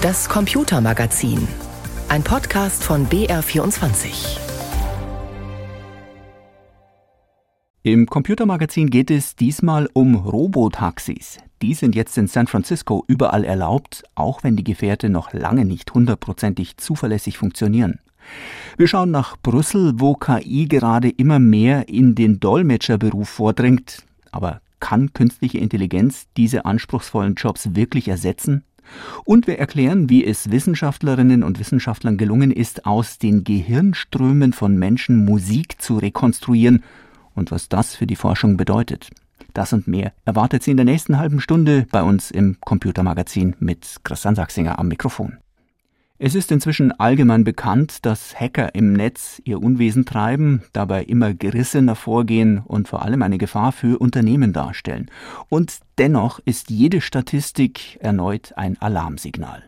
Das Computermagazin. Ein Podcast von BR24. Im Computermagazin geht es diesmal um Robotaxis. Die sind jetzt in San Francisco überall erlaubt, auch wenn die Gefährte noch lange nicht hundertprozentig zuverlässig funktionieren. Wir schauen nach Brüssel, wo KI gerade immer mehr in den Dolmetscherberuf vordringt. Aber kann künstliche Intelligenz diese anspruchsvollen Jobs wirklich ersetzen? Und wir erklären, wie es Wissenschaftlerinnen und Wissenschaftlern gelungen ist, aus den Gehirnströmen von Menschen Musik zu rekonstruieren und was das für die Forschung bedeutet. Das und mehr erwartet Sie in der nächsten halben Stunde bei uns im Computermagazin mit Christian Sachsinger am Mikrofon. Es ist inzwischen allgemein bekannt, dass Hacker im Netz ihr Unwesen treiben, dabei immer gerissener vorgehen und vor allem eine Gefahr für Unternehmen darstellen. Und dennoch ist jede Statistik erneut ein Alarmsignal.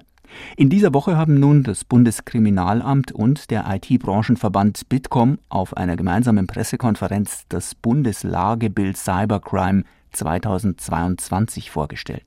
In dieser Woche haben nun das Bundeskriminalamt und der IT-Branchenverband Bitkom auf einer gemeinsamen Pressekonferenz das Bundeslagebild Cybercrime 2022 vorgestellt.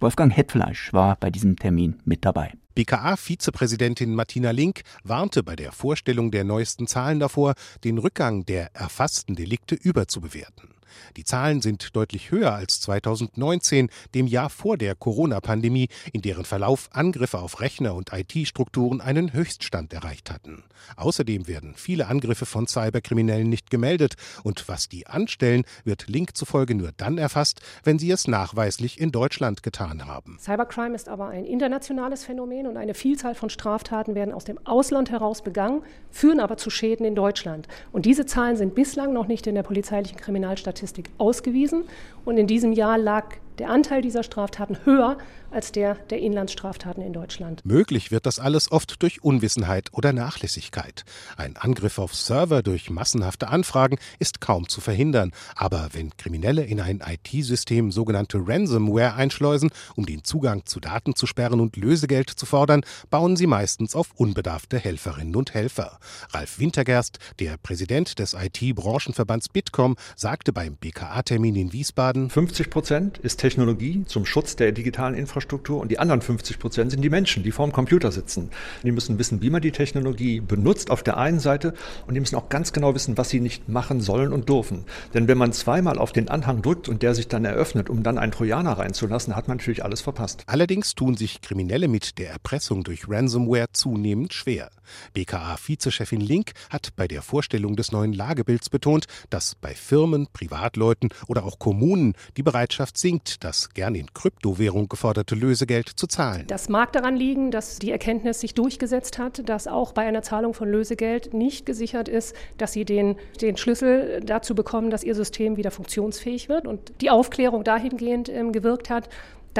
Wolfgang Hetfleisch war bei diesem Termin mit dabei. BKA-Vizepräsidentin Martina Link warnte bei der Vorstellung der neuesten Zahlen davor, den Rückgang der erfassten Delikte überzubewerten. Die Zahlen sind deutlich höher als 2019, dem Jahr vor der Corona-Pandemie, in deren Verlauf Angriffe auf Rechner und IT-Strukturen einen Höchststand erreicht hatten. Außerdem werden viele Angriffe von Cyberkriminellen nicht gemeldet und was die anstellen, wird Link zufolge nur dann erfasst, wenn sie es nachweislich in Deutschland getan haben. Cybercrime ist aber ein internationales Phänomen und eine Vielzahl von Straftaten werden aus dem Ausland heraus begangen, führen aber zu Schäden in Deutschland. Und diese Zahlen sind bislang noch nicht in der polizeilichen Kriminalstatistik ausgewiesen. Und in diesem Jahr lag der Anteil dieser Straftaten höher als der der Inlandsstraftaten in Deutschland. Möglich wird das alles oft durch Unwissenheit oder Nachlässigkeit. Ein Angriff auf Server durch massenhafte Anfragen ist kaum zu verhindern. Aber wenn Kriminelle in ein IT-System sogenannte Ransomware einschleusen, um den Zugang zu Daten zu sperren und Lösegeld zu fordern, bauen sie meistens auf unbedarfte Helferinnen und Helfer. Ralf Wintergerst, der Präsident des IT-Branchenverbands Bitkom, sagte beim BKA-Termin in Wiesbaden: 50 Prozent ist Technologie zum Schutz der digitalen Infrastruktur und die anderen 50 Prozent sind die Menschen, die vorm Computer sitzen. Die müssen wissen, wie man die Technologie benutzt auf der einen Seite und die müssen auch ganz genau wissen, was sie nicht machen sollen und dürfen. Denn wenn man zweimal auf den Anhang drückt und der sich dann eröffnet, um dann einen Trojaner reinzulassen, hat man natürlich alles verpasst. Allerdings tun sich Kriminelle mit der Erpressung durch Ransomware zunehmend schwer. BKA-Vizechefin Link hat bei der Vorstellung des neuen Lagebilds betont, dass bei Firmen, Privatleuten oder auch Kommunen die Bereitschaft sinkt, das gern in Kryptowährung geforderte Lösegeld zu zahlen. Das mag daran liegen, dass die Erkenntnis sich durchgesetzt hat, dass auch bei einer Zahlung von Lösegeld nicht gesichert ist, dass sie den, den Schlüssel dazu bekommen, dass ihr System wieder funktionsfähig wird und die Aufklärung dahingehend ähm, gewirkt hat,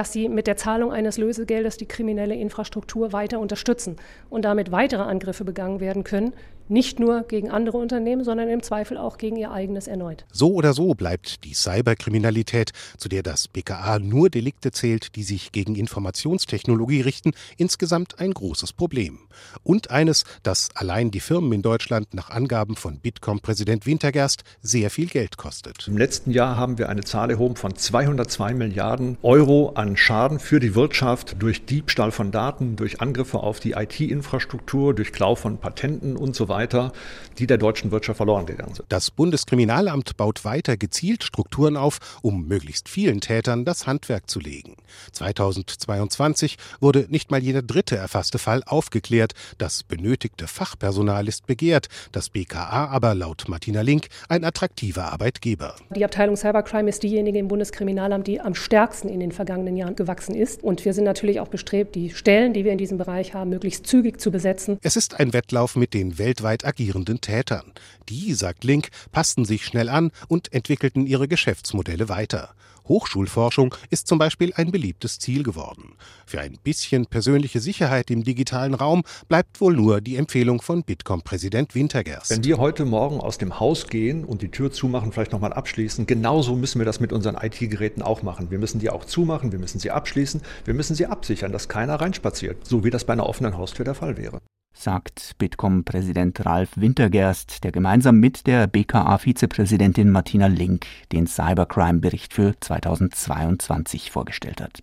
dass sie mit der Zahlung eines Lösegeldes die kriminelle Infrastruktur weiter unterstützen und damit weitere Angriffe begangen werden können, nicht nur gegen andere Unternehmen, sondern im Zweifel auch gegen ihr eigenes erneut. So oder so bleibt die Cyberkriminalität, zu der das BKA nur Delikte zählt, die sich gegen Informationstechnologie richten, insgesamt ein großes Problem. Und eines, das allein die Firmen in Deutschland nach Angaben von Bitkom-Präsident Wintergerst sehr viel Geld kostet. Im letzten Jahr haben wir eine Zahl erhoben von 202 Milliarden Euro an Schaden für die Wirtschaft durch Diebstahl von Daten, durch Angriffe auf die IT-Infrastruktur, durch Klau von Patenten und so weiter weiter, die der deutschen Wirtschaft verloren gegangen sind. Das Bundeskriminalamt baut weiter gezielt Strukturen auf, um möglichst vielen Tätern das Handwerk zu legen. 2022 wurde nicht mal jeder dritte erfasste Fall aufgeklärt. Das benötigte Fachpersonal ist begehrt, das BKA aber laut Martina Link ein attraktiver Arbeitgeber. Die Abteilung Cybercrime ist diejenige im Bundeskriminalamt, die am stärksten in den vergangenen Jahren gewachsen ist. Und wir sind natürlich auch bestrebt, die Stellen, die wir in diesem Bereich haben, möglichst zügig zu besetzen. Es ist ein Wettlauf mit den weltweit weltweit agierenden Tätern. Die, sagt Link, passten sich schnell an und entwickelten ihre Geschäftsmodelle weiter. Hochschulforschung ist zum Beispiel ein beliebtes Ziel geworden. Für ein bisschen persönliche Sicherheit im digitalen Raum bleibt wohl nur die Empfehlung von Bitkom-Präsident Wintergerst. Wenn wir heute Morgen aus dem Haus gehen und die Tür zumachen, vielleicht nochmal abschließen, genauso müssen wir das mit unseren IT-Geräten auch machen. Wir müssen die auch zumachen, wir müssen sie abschließen, wir müssen sie absichern, dass keiner reinspaziert, so wie das bei einer offenen Haustür der Fall wäre sagt Bitkom-Präsident Ralf Wintergerst, der gemeinsam mit der BKA-Vizepräsidentin Martina Link den Cybercrime-Bericht für 2022 vorgestellt hat.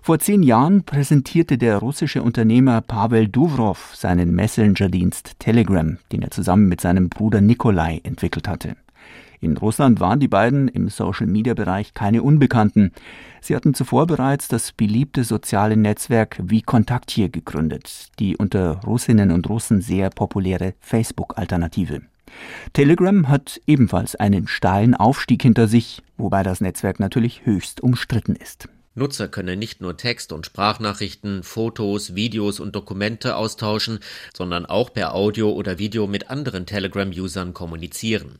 Vor zehn Jahren präsentierte der russische Unternehmer Pavel Durov seinen Messenger-Dienst Telegram, den er zusammen mit seinem Bruder Nikolai entwickelt hatte. In Russland waren die beiden im Social-Media-Bereich keine Unbekannten. Sie hatten zuvor bereits das beliebte soziale Netzwerk wie Kontakthier gegründet, die unter Russinnen und Russen sehr populäre Facebook-Alternative. Telegram hat ebenfalls einen steilen Aufstieg hinter sich, wobei das Netzwerk natürlich höchst umstritten ist. Nutzer können nicht nur Text- und Sprachnachrichten, Fotos, Videos und Dokumente austauschen, sondern auch per Audio oder Video mit anderen Telegram-Usern kommunizieren.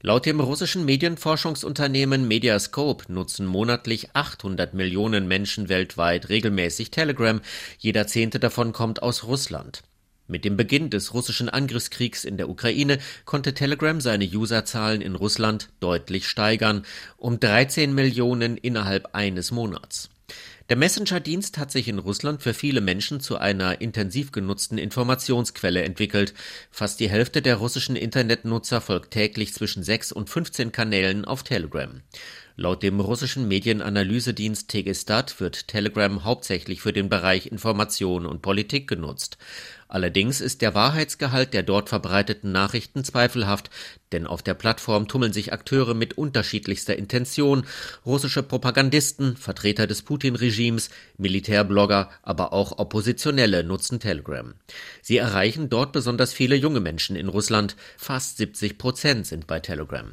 Laut dem russischen Medienforschungsunternehmen Mediascope nutzen monatlich 800 Millionen Menschen weltweit regelmäßig Telegram, jeder zehnte davon kommt aus Russland. Mit dem Beginn des russischen Angriffskriegs in der Ukraine konnte Telegram seine Userzahlen in Russland deutlich steigern, um 13 Millionen innerhalb eines Monats. Der Messenger-Dienst hat sich in Russland für viele Menschen zu einer intensiv genutzten Informationsquelle entwickelt. Fast die Hälfte der russischen Internetnutzer folgt täglich zwischen 6 und 15 Kanälen auf Telegram. Laut dem russischen Medienanalysedienst Tegestat wird Telegram hauptsächlich für den Bereich Information und Politik genutzt. Allerdings ist der Wahrheitsgehalt der dort verbreiteten Nachrichten zweifelhaft, denn auf der Plattform tummeln sich Akteure mit unterschiedlichster Intention, russische Propagandisten, Vertreter des Putin-Regimes, Militärblogger, aber auch Oppositionelle nutzen Telegram. Sie erreichen dort besonders viele junge Menschen in Russland, fast 70 Prozent sind bei Telegram.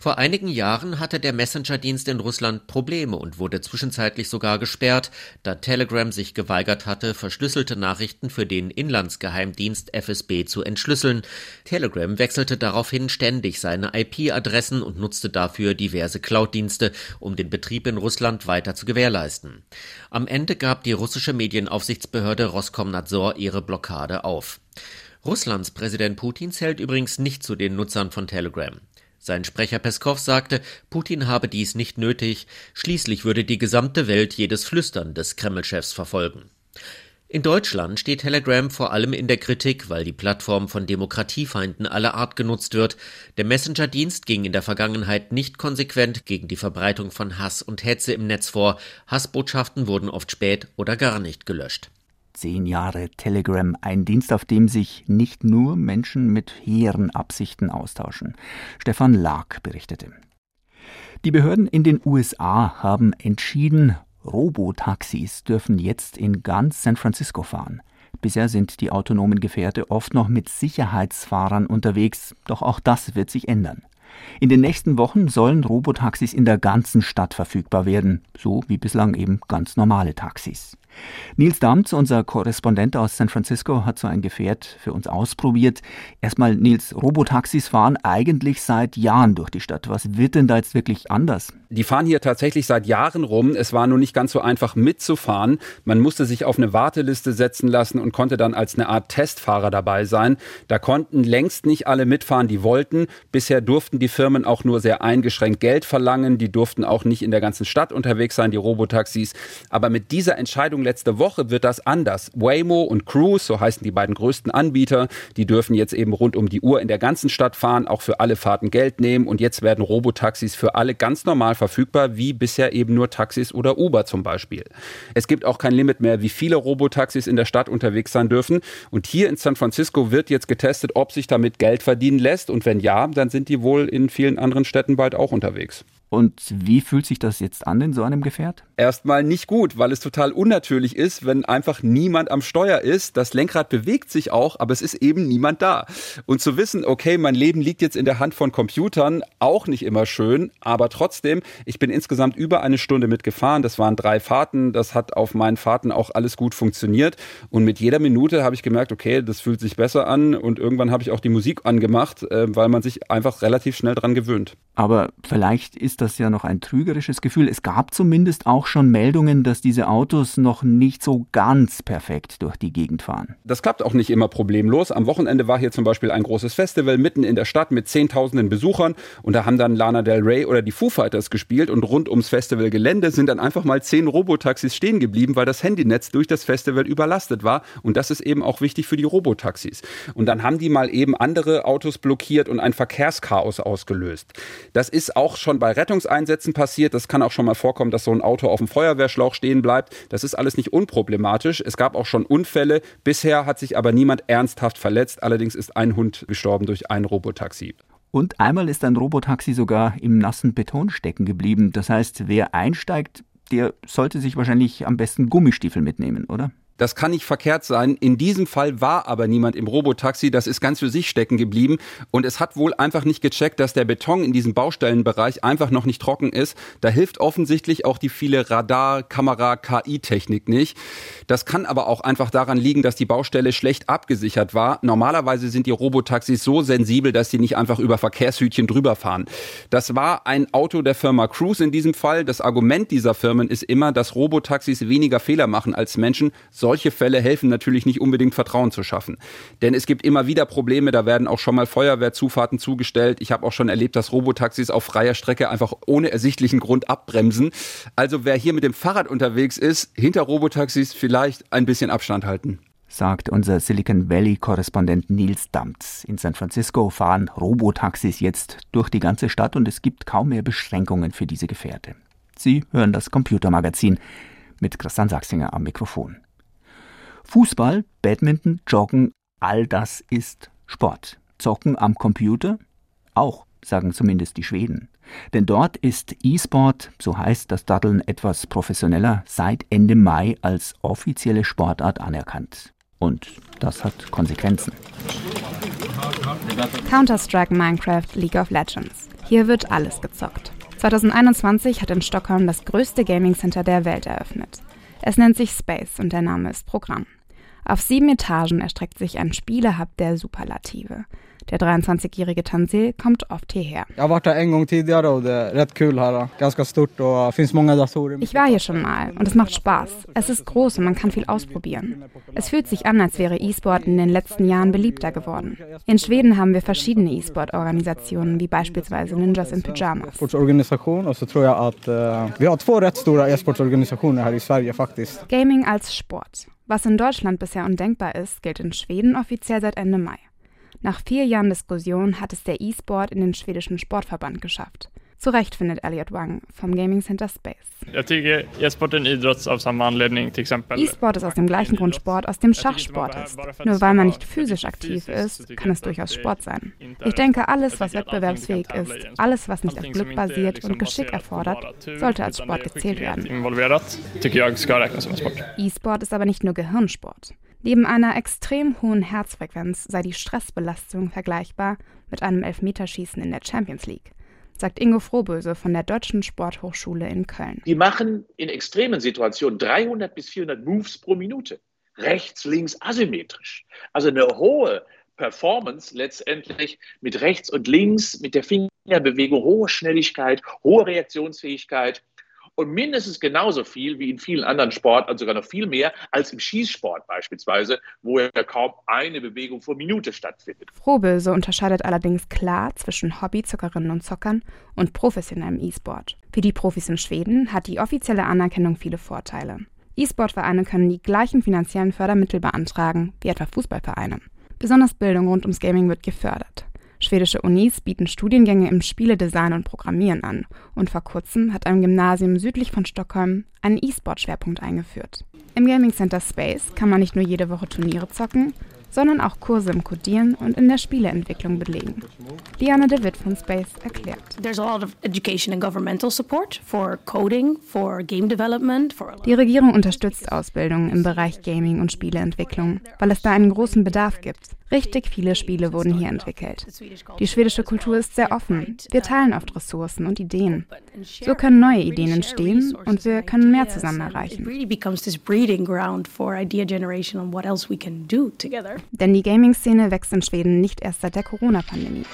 Vor einigen Jahren hatte der Messenger-Dienst in Russland Probleme und wurde zwischenzeitlich sogar gesperrt, da Telegram sich geweigert hatte, verschlüsselte Nachrichten für den Inlandsgeheimdienst FSB zu entschlüsseln. Telegram wechselte daraufhin ständig seine IP-Adressen und nutzte dafür diverse Cloud-Dienste, um den Betrieb in Russland weiter zu gewährleisten. Am Ende gab die russische Medienaufsichtsbehörde Roskomnadzor ihre Blockade auf. Russlands Präsident Putin zählt übrigens nicht zu den Nutzern von Telegram. Sein Sprecher Peskow sagte, Putin habe dies nicht nötig, schließlich würde die gesamte Welt jedes Flüstern des Kreml-Chefs verfolgen. In Deutschland steht Telegram vor allem in der Kritik, weil die Plattform von Demokratiefeinden aller Art genutzt wird. Der Messenger-Dienst ging in der Vergangenheit nicht konsequent gegen die Verbreitung von Hass und Hetze im Netz vor. Hassbotschaften wurden oft spät oder gar nicht gelöscht zehn Jahre Telegram, ein Dienst, auf dem sich nicht nur Menschen mit hehren Absichten austauschen. Stefan Lark berichtete. Die Behörden in den USA haben entschieden, Robotaxis dürfen jetzt in ganz San Francisco fahren. Bisher sind die autonomen Gefährte oft noch mit Sicherheitsfahrern unterwegs, doch auch das wird sich ändern. In den nächsten Wochen sollen Robotaxis in der ganzen Stadt verfügbar werden, so wie bislang eben ganz normale Taxis. Nils Damz, unser Korrespondent aus San Francisco, hat so ein Gefährt für uns ausprobiert. Erstmal, Nils, Robotaxis fahren eigentlich seit Jahren durch die Stadt. Was wird denn da jetzt wirklich anders? Die fahren hier tatsächlich seit Jahren rum. Es war nur nicht ganz so einfach mitzufahren. Man musste sich auf eine Warteliste setzen lassen und konnte dann als eine Art Testfahrer dabei sein. Da konnten längst nicht alle mitfahren, die wollten. Bisher durften die Firmen auch nur sehr eingeschränkt Geld verlangen. Die durften auch nicht in der ganzen Stadt unterwegs sein, die Robotaxis. Aber mit dieser Entscheidung letzte Woche wird das anders. Waymo und Cruise, so heißen die beiden größten Anbieter, die dürfen jetzt eben rund um die Uhr in der ganzen Stadt fahren, auch für alle Fahrten Geld nehmen. Und jetzt werden Robotaxis für alle ganz normal verfügbar, wie bisher eben nur Taxis oder Uber zum Beispiel. Es gibt auch kein Limit mehr, wie viele Robotaxis in der Stadt unterwegs sein dürfen. Und hier in San Francisco wird jetzt getestet, ob sich damit Geld verdienen lässt. Und wenn ja, dann sind die wohl in vielen anderen Städten bald auch unterwegs. Und wie fühlt sich das jetzt an in so einem Gefährt? Erstmal nicht gut, weil es total unnatürlich ist, wenn einfach niemand am Steuer ist. Das Lenkrad bewegt sich auch, aber es ist eben niemand da. Und zu wissen, okay, mein Leben liegt jetzt in der Hand von Computern, auch nicht immer schön, aber trotzdem, ich bin insgesamt über eine Stunde mitgefahren. Das waren drei Fahrten. Das hat auf meinen Fahrten auch alles gut funktioniert. Und mit jeder Minute habe ich gemerkt, okay, das fühlt sich besser an. Und irgendwann habe ich auch die Musik angemacht, äh, weil man sich einfach relativ schnell dran gewöhnt. Aber vielleicht ist das ja noch ein trügerisches Gefühl. Es gab zumindest auch schon Meldungen, dass diese Autos noch nicht so ganz perfekt durch die Gegend fahren. Das klappt auch nicht immer problemlos. Am Wochenende war hier zum Beispiel ein großes Festival mitten in der Stadt mit Zehntausenden Besuchern und da haben dann Lana Del Rey oder die Foo Fighters gespielt und rund ums Festivalgelände sind dann einfach mal zehn Robotaxis stehen geblieben, weil das Handynetz durch das Festival überlastet war und das ist eben auch wichtig für die Robotaxis. Und dann haben die mal eben andere Autos blockiert und ein Verkehrschaos ausgelöst. Das ist auch schon bei Rettungseinsätzen passiert. Das kann auch schon mal vorkommen, dass so ein Auto auf dem Feuerwehrschlauch stehen bleibt. Das ist alles nicht unproblematisch. Es gab auch schon Unfälle. Bisher hat sich aber niemand ernsthaft verletzt. Allerdings ist ein Hund gestorben durch ein Robotaxi. Und einmal ist ein Robotaxi sogar im nassen Beton stecken geblieben. Das heißt, wer einsteigt, der sollte sich wahrscheinlich am besten Gummistiefel mitnehmen, oder? Das kann nicht verkehrt sein. In diesem Fall war aber niemand im Robotaxi. Das ist ganz für sich stecken geblieben. Und es hat wohl einfach nicht gecheckt, dass der Beton in diesem Baustellenbereich einfach noch nicht trocken ist. Da hilft offensichtlich auch die viele Radar, Kamera, KI-Technik nicht. Das kann aber auch einfach daran liegen, dass die Baustelle schlecht abgesichert war. Normalerweise sind die Robotaxis so sensibel, dass sie nicht einfach über Verkehrshütchen drüber fahren. Das war ein Auto der Firma Cruise in diesem Fall. Das Argument dieser Firmen ist immer, dass Robotaxis weniger Fehler machen als Menschen solche Fälle helfen natürlich nicht unbedingt Vertrauen zu schaffen. Denn es gibt immer wieder Probleme, da werden auch schon mal Feuerwehrzufahrten zugestellt. Ich habe auch schon erlebt, dass Robotaxis auf freier Strecke einfach ohne ersichtlichen Grund abbremsen. Also wer hier mit dem Fahrrad unterwegs ist, hinter Robotaxis vielleicht ein bisschen Abstand halten sagt unser Silicon Valley-Korrespondent Nils Damts. In San Francisco fahren Robotaxis jetzt durch die ganze Stadt und es gibt kaum mehr Beschränkungen für diese Gefährte. Sie hören das Computermagazin mit Christian Sachsinger am Mikrofon. Fußball, Badminton, Joggen, all das ist Sport. Zocken am Computer? Auch, sagen zumindest die Schweden. Denn dort ist E-Sport, so heißt das Daddeln etwas professioneller, seit Ende Mai als offizielle Sportart anerkannt. Und das hat Konsequenzen. Counter-Strike, Minecraft, League of Legends. Hier wird alles gezockt. 2021 hat in Stockholm das größte Gaming Center der Welt eröffnet. Es nennt sich Space und der Name ist Programm. Auf sieben Etagen erstreckt sich ein Spielehub der Superlative. Der 23-jährige Tansil kommt oft hierher. Ich war hier schon mal und es macht Spaß. Es ist groß und man kann viel ausprobieren. Es fühlt sich an, als wäre E-Sport in den letzten Jahren beliebter geworden. In Schweden haben wir verschiedene E-Sport-Organisationen, wie beispielsweise Ninjas in Pyjamas. Gaming als Sport. Was in Deutschland bisher undenkbar ist, gilt in Schweden offiziell seit Ende Mai. Nach vier Jahren Diskussion hat es der E-Sport in den schwedischen Sportverband geschafft. Zu Recht findet Elliot Wang vom Gaming Center Space. E-Sport ist aus dem gleichen Grund Sport, aus dem Schachsport ist. Nur weil man nicht physisch aktiv ist, kann es durchaus Sport sein. Ich denke, alles, was wettbewerbsfähig ist, alles, was nicht auf Glück basiert und Geschick erfordert, sollte als Sport gezählt werden. E-Sport ist aber nicht nur Gehirnsport. Neben einer extrem hohen Herzfrequenz sei die Stressbelastung vergleichbar mit einem Elfmeterschießen in der Champions League sagt Ingo Frohböse von der Deutschen Sporthochschule in Köln. Die machen in extremen Situationen 300 bis 400 Moves pro Minute. Rechts, links, asymmetrisch. Also eine hohe Performance letztendlich mit rechts und links, mit der Fingerbewegung, hohe Schnelligkeit, hohe Reaktionsfähigkeit und mindestens genauso viel wie in vielen anderen Sportarten, sogar noch viel mehr als im Schießsport beispielsweise, wo ja kaum eine Bewegung pro Minute stattfindet. Frohböse unterscheidet allerdings klar zwischen Hobbyzockerinnen und Zockern und professionellem E-Sport. Für die Profis in Schweden hat die offizielle Anerkennung viele Vorteile. E-Sport-Vereine können die gleichen finanziellen Fördermittel beantragen wie etwa Fußballvereine. Besonders Bildung rund ums Gaming wird gefördert. Schwedische Unis bieten Studiengänge im Spieledesign und Programmieren an und vor kurzem hat ein Gymnasium südlich von Stockholm einen E-Sport-Schwerpunkt eingeführt. Im Gaming Center Space kann man nicht nur jede Woche Turniere zocken, sondern auch Kurse im Codieren und in der Spieleentwicklung belegen. Diana de Witt von Space erklärt. Die Regierung unterstützt Ausbildung im Bereich Gaming und Spieleentwicklung, weil es da einen großen Bedarf gibt. Richtig viele Spiele wurden hier entwickelt. Die schwedische Kultur ist sehr offen. Wir teilen oft Ressourcen und Ideen. So können neue Ideen entstehen und wir können mehr zusammen erreichen. Denn die Gaming-Szene wächst in Schweden nicht erst seit der Corona-Pandemie.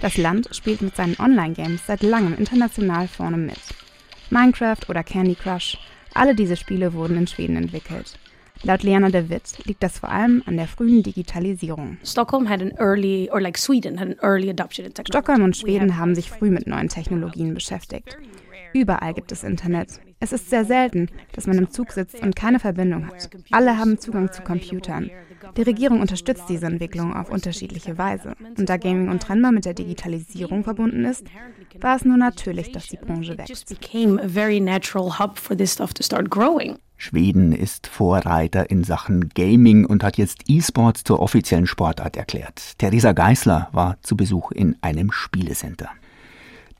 Das Land spielt mit seinen Online-Games seit langem international vorne mit. Minecraft oder Candy Crush, alle diese Spiele wurden in Schweden entwickelt. Laut Liana de Witt liegt das vor allem an der frühen Digitalisierung. Stockholm und Schweden haben sich früh mit neuen Technologien beschäftigt. Überall gibt es Internet. Es ist sehr selten, dass man im Zug sitzt und keine Verbindung hat. Alle haben Zugang zu Computern. Die Regierung unterstützt diese Entwicklung auf unterschiedliche Weise. Und da Gaming untrennbar mit der Digitalisierung verbunden ist, war es nur natürlich, dass die Branche wächst. Schweden ist Vorreiter in Sachen Gaming und hat jetzt E-Sports zur offiziellen Sportart erklärt. Theresa Geisler war zu Besuch in einem Spielecenter.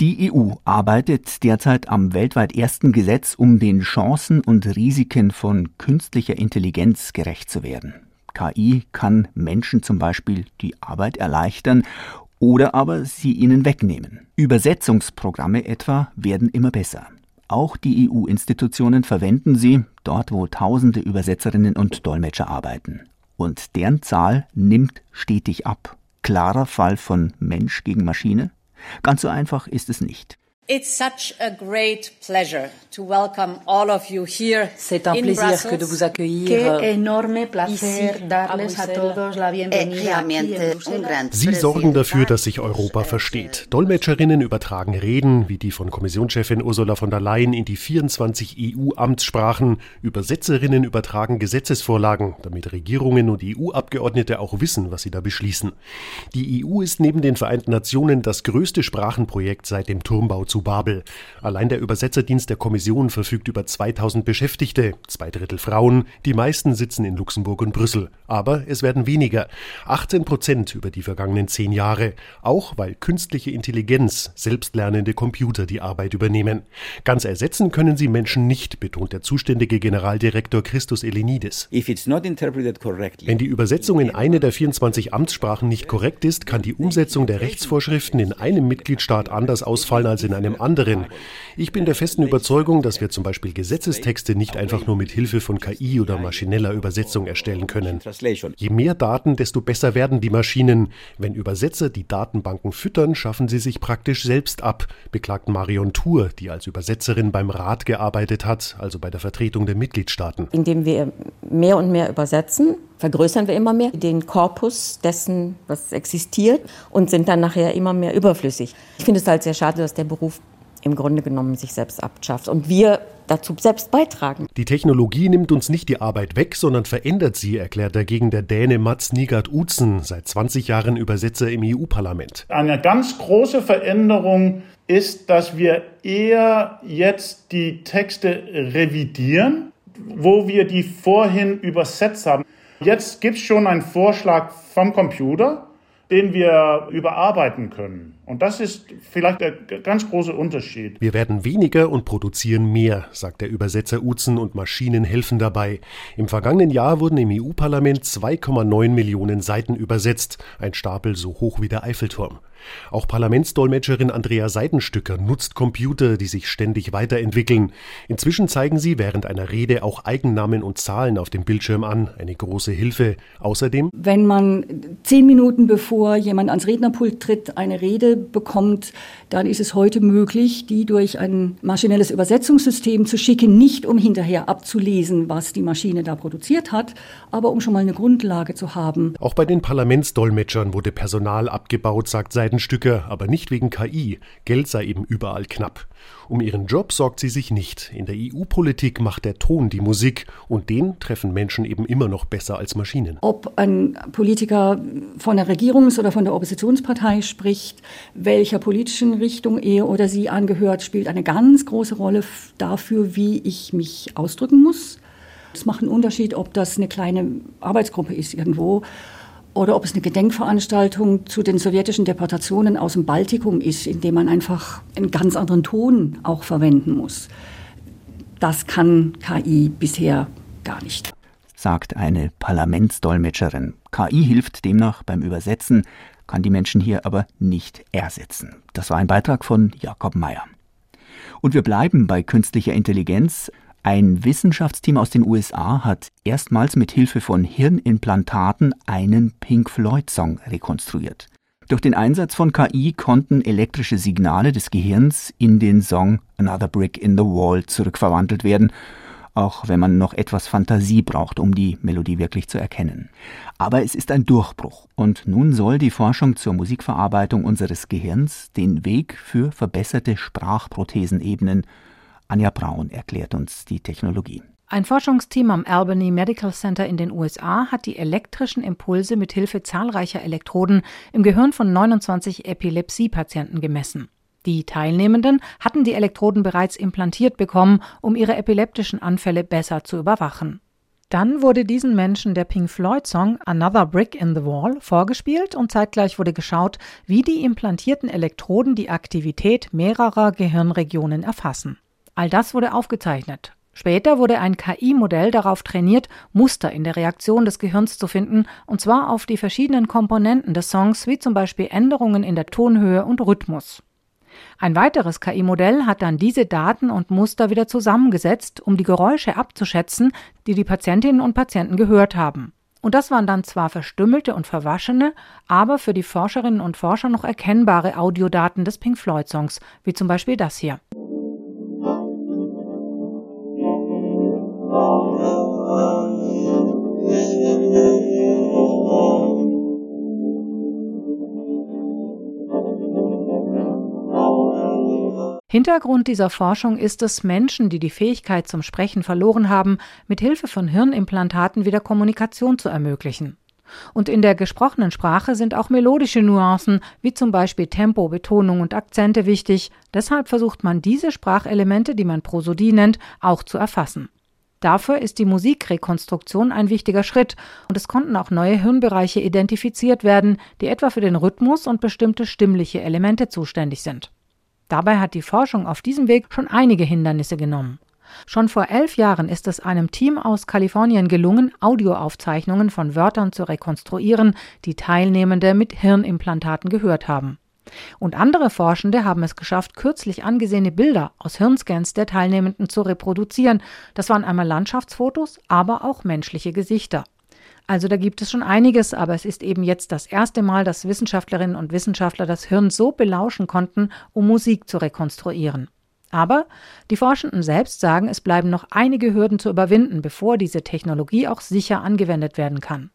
Die EU arbeitet derzeit am weltweit ersten Gesetz, um den Chancen und Risiken von künstlicher Intelligenz gerecht zu werden. KI kann Menschen zum Beispiel die Arbeit erleichtern oder aber sie ihnen wegnehmen. Übersetzungsprogramme etwa werden immer besser. Auch die EU-Institutionen verwenden sie, dort wo tausende Übersetzerinnen und Dolmetscher arbeiten. Und deren Zahl nimmt stetig ab. Klarer Fall von Mensch gegen Maschine? Ganz so einfach ist es nicht. It's such a great pleasure to welcome all of you here C'est un plaisir que de vous accueillir. A todos la bienvenida. Sie sorgen dafür, dass sich Europa versteht. Dolmetscherinnen übertragen Reden, wie die von Kommissionschefin Ursula von der Leyen in die 24 EU-Amtssprachen. Übersetzerinnen übertragen Gesetzesvorlagen, damit Regierungen und EU-Abgeordnete auch wissen, was sie da beschließen. Die EU ist neben den Vereinten Nationen das größte Sprachenprojekt seit dem Turmbau zu Babel. Allein der Übersetzerdienst der Kommission verfügt über 2000 Beschäftigte, zwei Drittel Frauen, die meisten sitzen in Luxemburg und Brüssel. Aber es werden weniger, 18 Prozent über die vergangenen zehn Jahre, auch weil künstliche Intelligenz, selbstlernende Computer die Arbeit übernehmen. Ganz ersetzen können sie Menschen nicht, betont der zuständige Generaldirektor Christus Elenides. Wenn die Übersetzung in eine der 24 Amtssprachen nicht korrekt ist, kann die Umsetzung der Rechtsvorschriften in einem Mitgliedstaat anders ausfallen als in einem anderen. Ich bin der festen Überzeugung, dass wir zum Beispiel Gesetzestexte nicht einfach nur mit Hilfe von KI oder maschineller Übersetzung erstellen können. Je mehr Daten, desto besser werden die Maschinen. Wenn Übersetzer die Datenbanken füttern, schaffen sie sich praktisch selbst ab, beklagt Marion Thur, die als Übersetzerin beim Rat gearbeitet hat, also bei der Vertretung der Mitgliedstaaten. Indem wir mehr und mehr übersetzen, vergrößern wir immer mehr den Korpus dessen, was existiert und sind dann nachher immer mehr überflüssig. Ich finde es halt sehr schade, dass der Beruf im Grunde genommen sich selbst abschafft und wir dazu selbst beitragen. Die Technologie nimmt uns nicht die Arbeit weg, sondern verändert sie, erklärt dagegen der Däne Mats Nigard Utzen, seit 20 Jahren Übersetzer im EU-Parlament. Eine ganz große Veränderung ist, dass wir eher jetzt die Texte revidieren, wo wir die vorhin übersetzt haben. Jetzt gibt es schon einen Vorschlag vom Computer, den wir überarbeiten können. Und das ist vielleicht der ganz große Unterschied. Wir werden weniger und produzieren mehr, sagt der Übersetzer Uzen und Maschinen helfen dabei. Im vergangenen Jahr wurden im EU-Parlament 2,9 Millionen Seiten übersetzt, ein Stapel so hoch wie der Eiffelturm. Auch Parlamentsdolmetscherin Andrea Seidenstücker nutzt Computer, die sich ständig weiterentwickeln. Inzwischen zeigen sie während einer Rede auch Eigennamen und Zahlen auf dem Bildschirm an, eine große Hilfe. Außerdem, wenn man zehn Minuten bevor jemand ans Rednerpult tritt, eine Rede bekommt, dann ist es heute möglich, die durch ein maschinelles Übersetzungssystem zu schicken, nicht um hinterher abzulesen, was die Maschine da produziert hat, aber um schon mal eine Grundlage zu haben. Auch bei den Parlamentsdolmetschern wurde Personal abgebaut, sagt Seidenstücker, aber nicht wegen KI. Geld sei eben überall knapp. Um ihren Job sorgt sie sich nicht. In der EU-Politik macht der Ton die Musik und den treffen Menschen eben immer noch besser als Maschinen. Ob ein Politiker von der Regierungs- oder von der Oppositionspartei spricht, welcher politischen Richtung er oder sie angehört, spielt eine ganz große Rolle dafür, wie ich mich ausdrücken muss. Es macht einen Unterschied, ob das eine kleine Arbeitsgruppe ist irgendwo oder ob es eine Gedenkveranstaltung zu den sowjetischen Deportationen aus dem Baltikum ist, in dem man einfach einen ganz anderen Ton auch verwenden muss. Das kann KI bisher gar nicht. Sagt eine Parlamentsdolmetscherin. KI hilft demnach beim Übersetzen, kann die Menschen hier aber nicht ersetzen. Das war ein Beitrag von Jakob Mayer. Und wir bleiben bei künstlicher Intelligenz. Ein Wissenschaftsteam aus den USA hat erstmals mit Hilfe von Hirnimplantaten einen Pink Floyd-Song rekonstruiert. Durch den Einsatz von KI konnten elektrische Signale des Gehirns in den Song Another Brick in the Wall zurückverwandelt werden. Auch wenn man noch etwas Fantasie braucht, um die Melodie wirklich zu erkennen. Aber es ist ein Durchbruch und nun soll die Forschung zur Musikverarbeitung unseres Gehirns den Weg für verbesserte Sprachprothesen ebnen. Anja Braun erklärt uns die Technologie. Ein Forschungsteam am Albany Medical Center in den USA hat die elektrischen Impulse mit Hilfe zahlreicher Elektroden im Gehirn von 29 Epilepsiepatienten gemessen. Die Teilnehmenden hatten die Elektroden bereits implantiert bekommen, um ihre epileptischen Anfälle besser zu überwachen. Dann wurde diesen Menschen der Pink Floyd Song Another Brick in the Wall vorgespielt und zeitgleich wurde geschaut, wie die implantierten Elektroden die Aktivität mehrerer Gehirnregionen erfassen. All das wurde aufgezeichnet. Später wurde ein KI-Modell darauf trainiert, Muster in der Reaktion des Gehirns zu finden, und zwar auf die verschiedenen Komponenten des Songs, wie zum Beispiel Änderungen in der Tonhöhe und Rhythmus. Ein weiteres KI-Modell hat dann diese Daten und Muster wieder zusammengesetzt, um die Geräusche abzuschätzen, die die Patientinnen und Patienten gehört haben. Und das waren dann zwar verstümmelte und verwaschene, aber für die Forscherinnen und Forscher noch erkennbare Audiodaten des Pink Floyd Songs, wie zum Beispiel das hier. Hintergrund dieser Forschung ist es, Menschen, die die Fähigkeit zum Sprechen verloren haben, mit Hilfe von Hirnimplantaten wieder Kommunikation zu ermöglichen. Und in der gesprochenen Sprache sind auch melodische Nuancen, wie zum Beispiel Tempo, Betonung und Akzente wichtig. Deshalb versucht man diese Sprachelemente, die man Prosodie nennt, auch zu erfassen. Dafür ist die Musikrekonstruktion ein wichtiger Schritt und es konnten auch neue Hirnbereiche identifiziert werden, die etwa für den Rhythmus und bestimmte stimmliche Elemente zuständig sind. Dabei hat die Forschung auf diesem Weg schon einige Hindernisse genommen. Schon vor elf Jahren ist es einem Team aus Kalifornien gelungen, Audioaufzeichnungen von Wörtern zu rekonstruieren, die Teilnehmende mit Hirnimplantaten gehört haben. Und andere Forschende haben es geschafft, kürzlich angesehene Bilder aus Hirnscans der Teilnehmenden zu reproduzieren. Das waren einmal Landschaftsfotos, aber auch menschliche Gesichter. Also da gibt es schon einiges, aber es ist eben jetzt das erste Mal, dass Wissenschaftlerinnen und Wissenschaftler das Hirn so belauschen konnten, um Musik zu rekonstruieren. Aber die Forschenden selbst sagen, es bleiben noch einige Hürden zu überwinden, bevor diese Technologie auch sicher angewendet werden kann.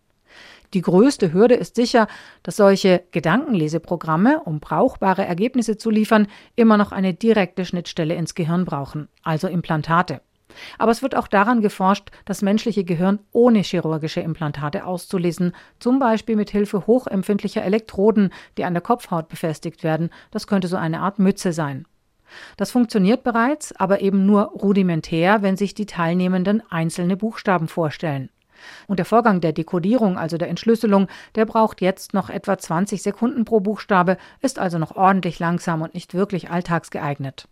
Die größte Hürde ist sicher, dass solche Gedankenleseprogramme, um brauchbare Ergebnisse zu liefern, immer noch eine direkte Schnittstelle ins Gehirn brauchen, also Implantate. Aber es wird auch daran geforscht, das menschliche Gehirn ohne chirurgische Implantate auszulesen, zum Beispiel mit Hilfe hochempfindlicher Elektroden, die an der Kopfhaut befestigt werden. Das könnte so eine Art Mütze sein. Das funktioniert bereits, aber eben nur rudimentär, wenn sich die Teilnehmenden einzelne Buchstaben vorstellen. Und der Vorgang der Dekodierung, also der Entschlüsselung, der braucht jetzt noch etwa 20 Sekunden pro Buchstabe, ist also noch ordentlich langsam und nicht wirklich alltagsgeeignet.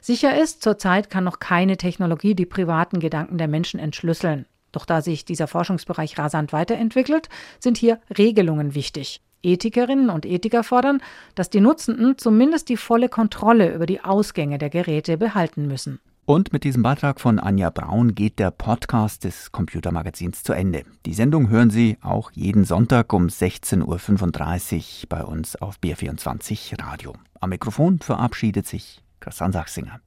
Sicher ist, zurzeit kann noch keine Technologie die privaten Gedanken der Menschen entschlüsseln. Doch da sich dieser Forschungsbereich rasant weiterentwickelt, sind hier Regelungen wichtig. Ethikerinnen und Ethiker fordern, dass die Nutzenden zumindest die volle Kontrolle über die Ausgänge der Geräte behalten müssen. Und mit diesem Beitrag von Anja Braun geht der Podcast des Computermagazins zu Ende. Die Sendung hören Sie auch jeden Sonntag um 16.35 Uhr bei uns auf BR24 Radio. Am Mikrofon verabschiedet sich Christian Sachsinger.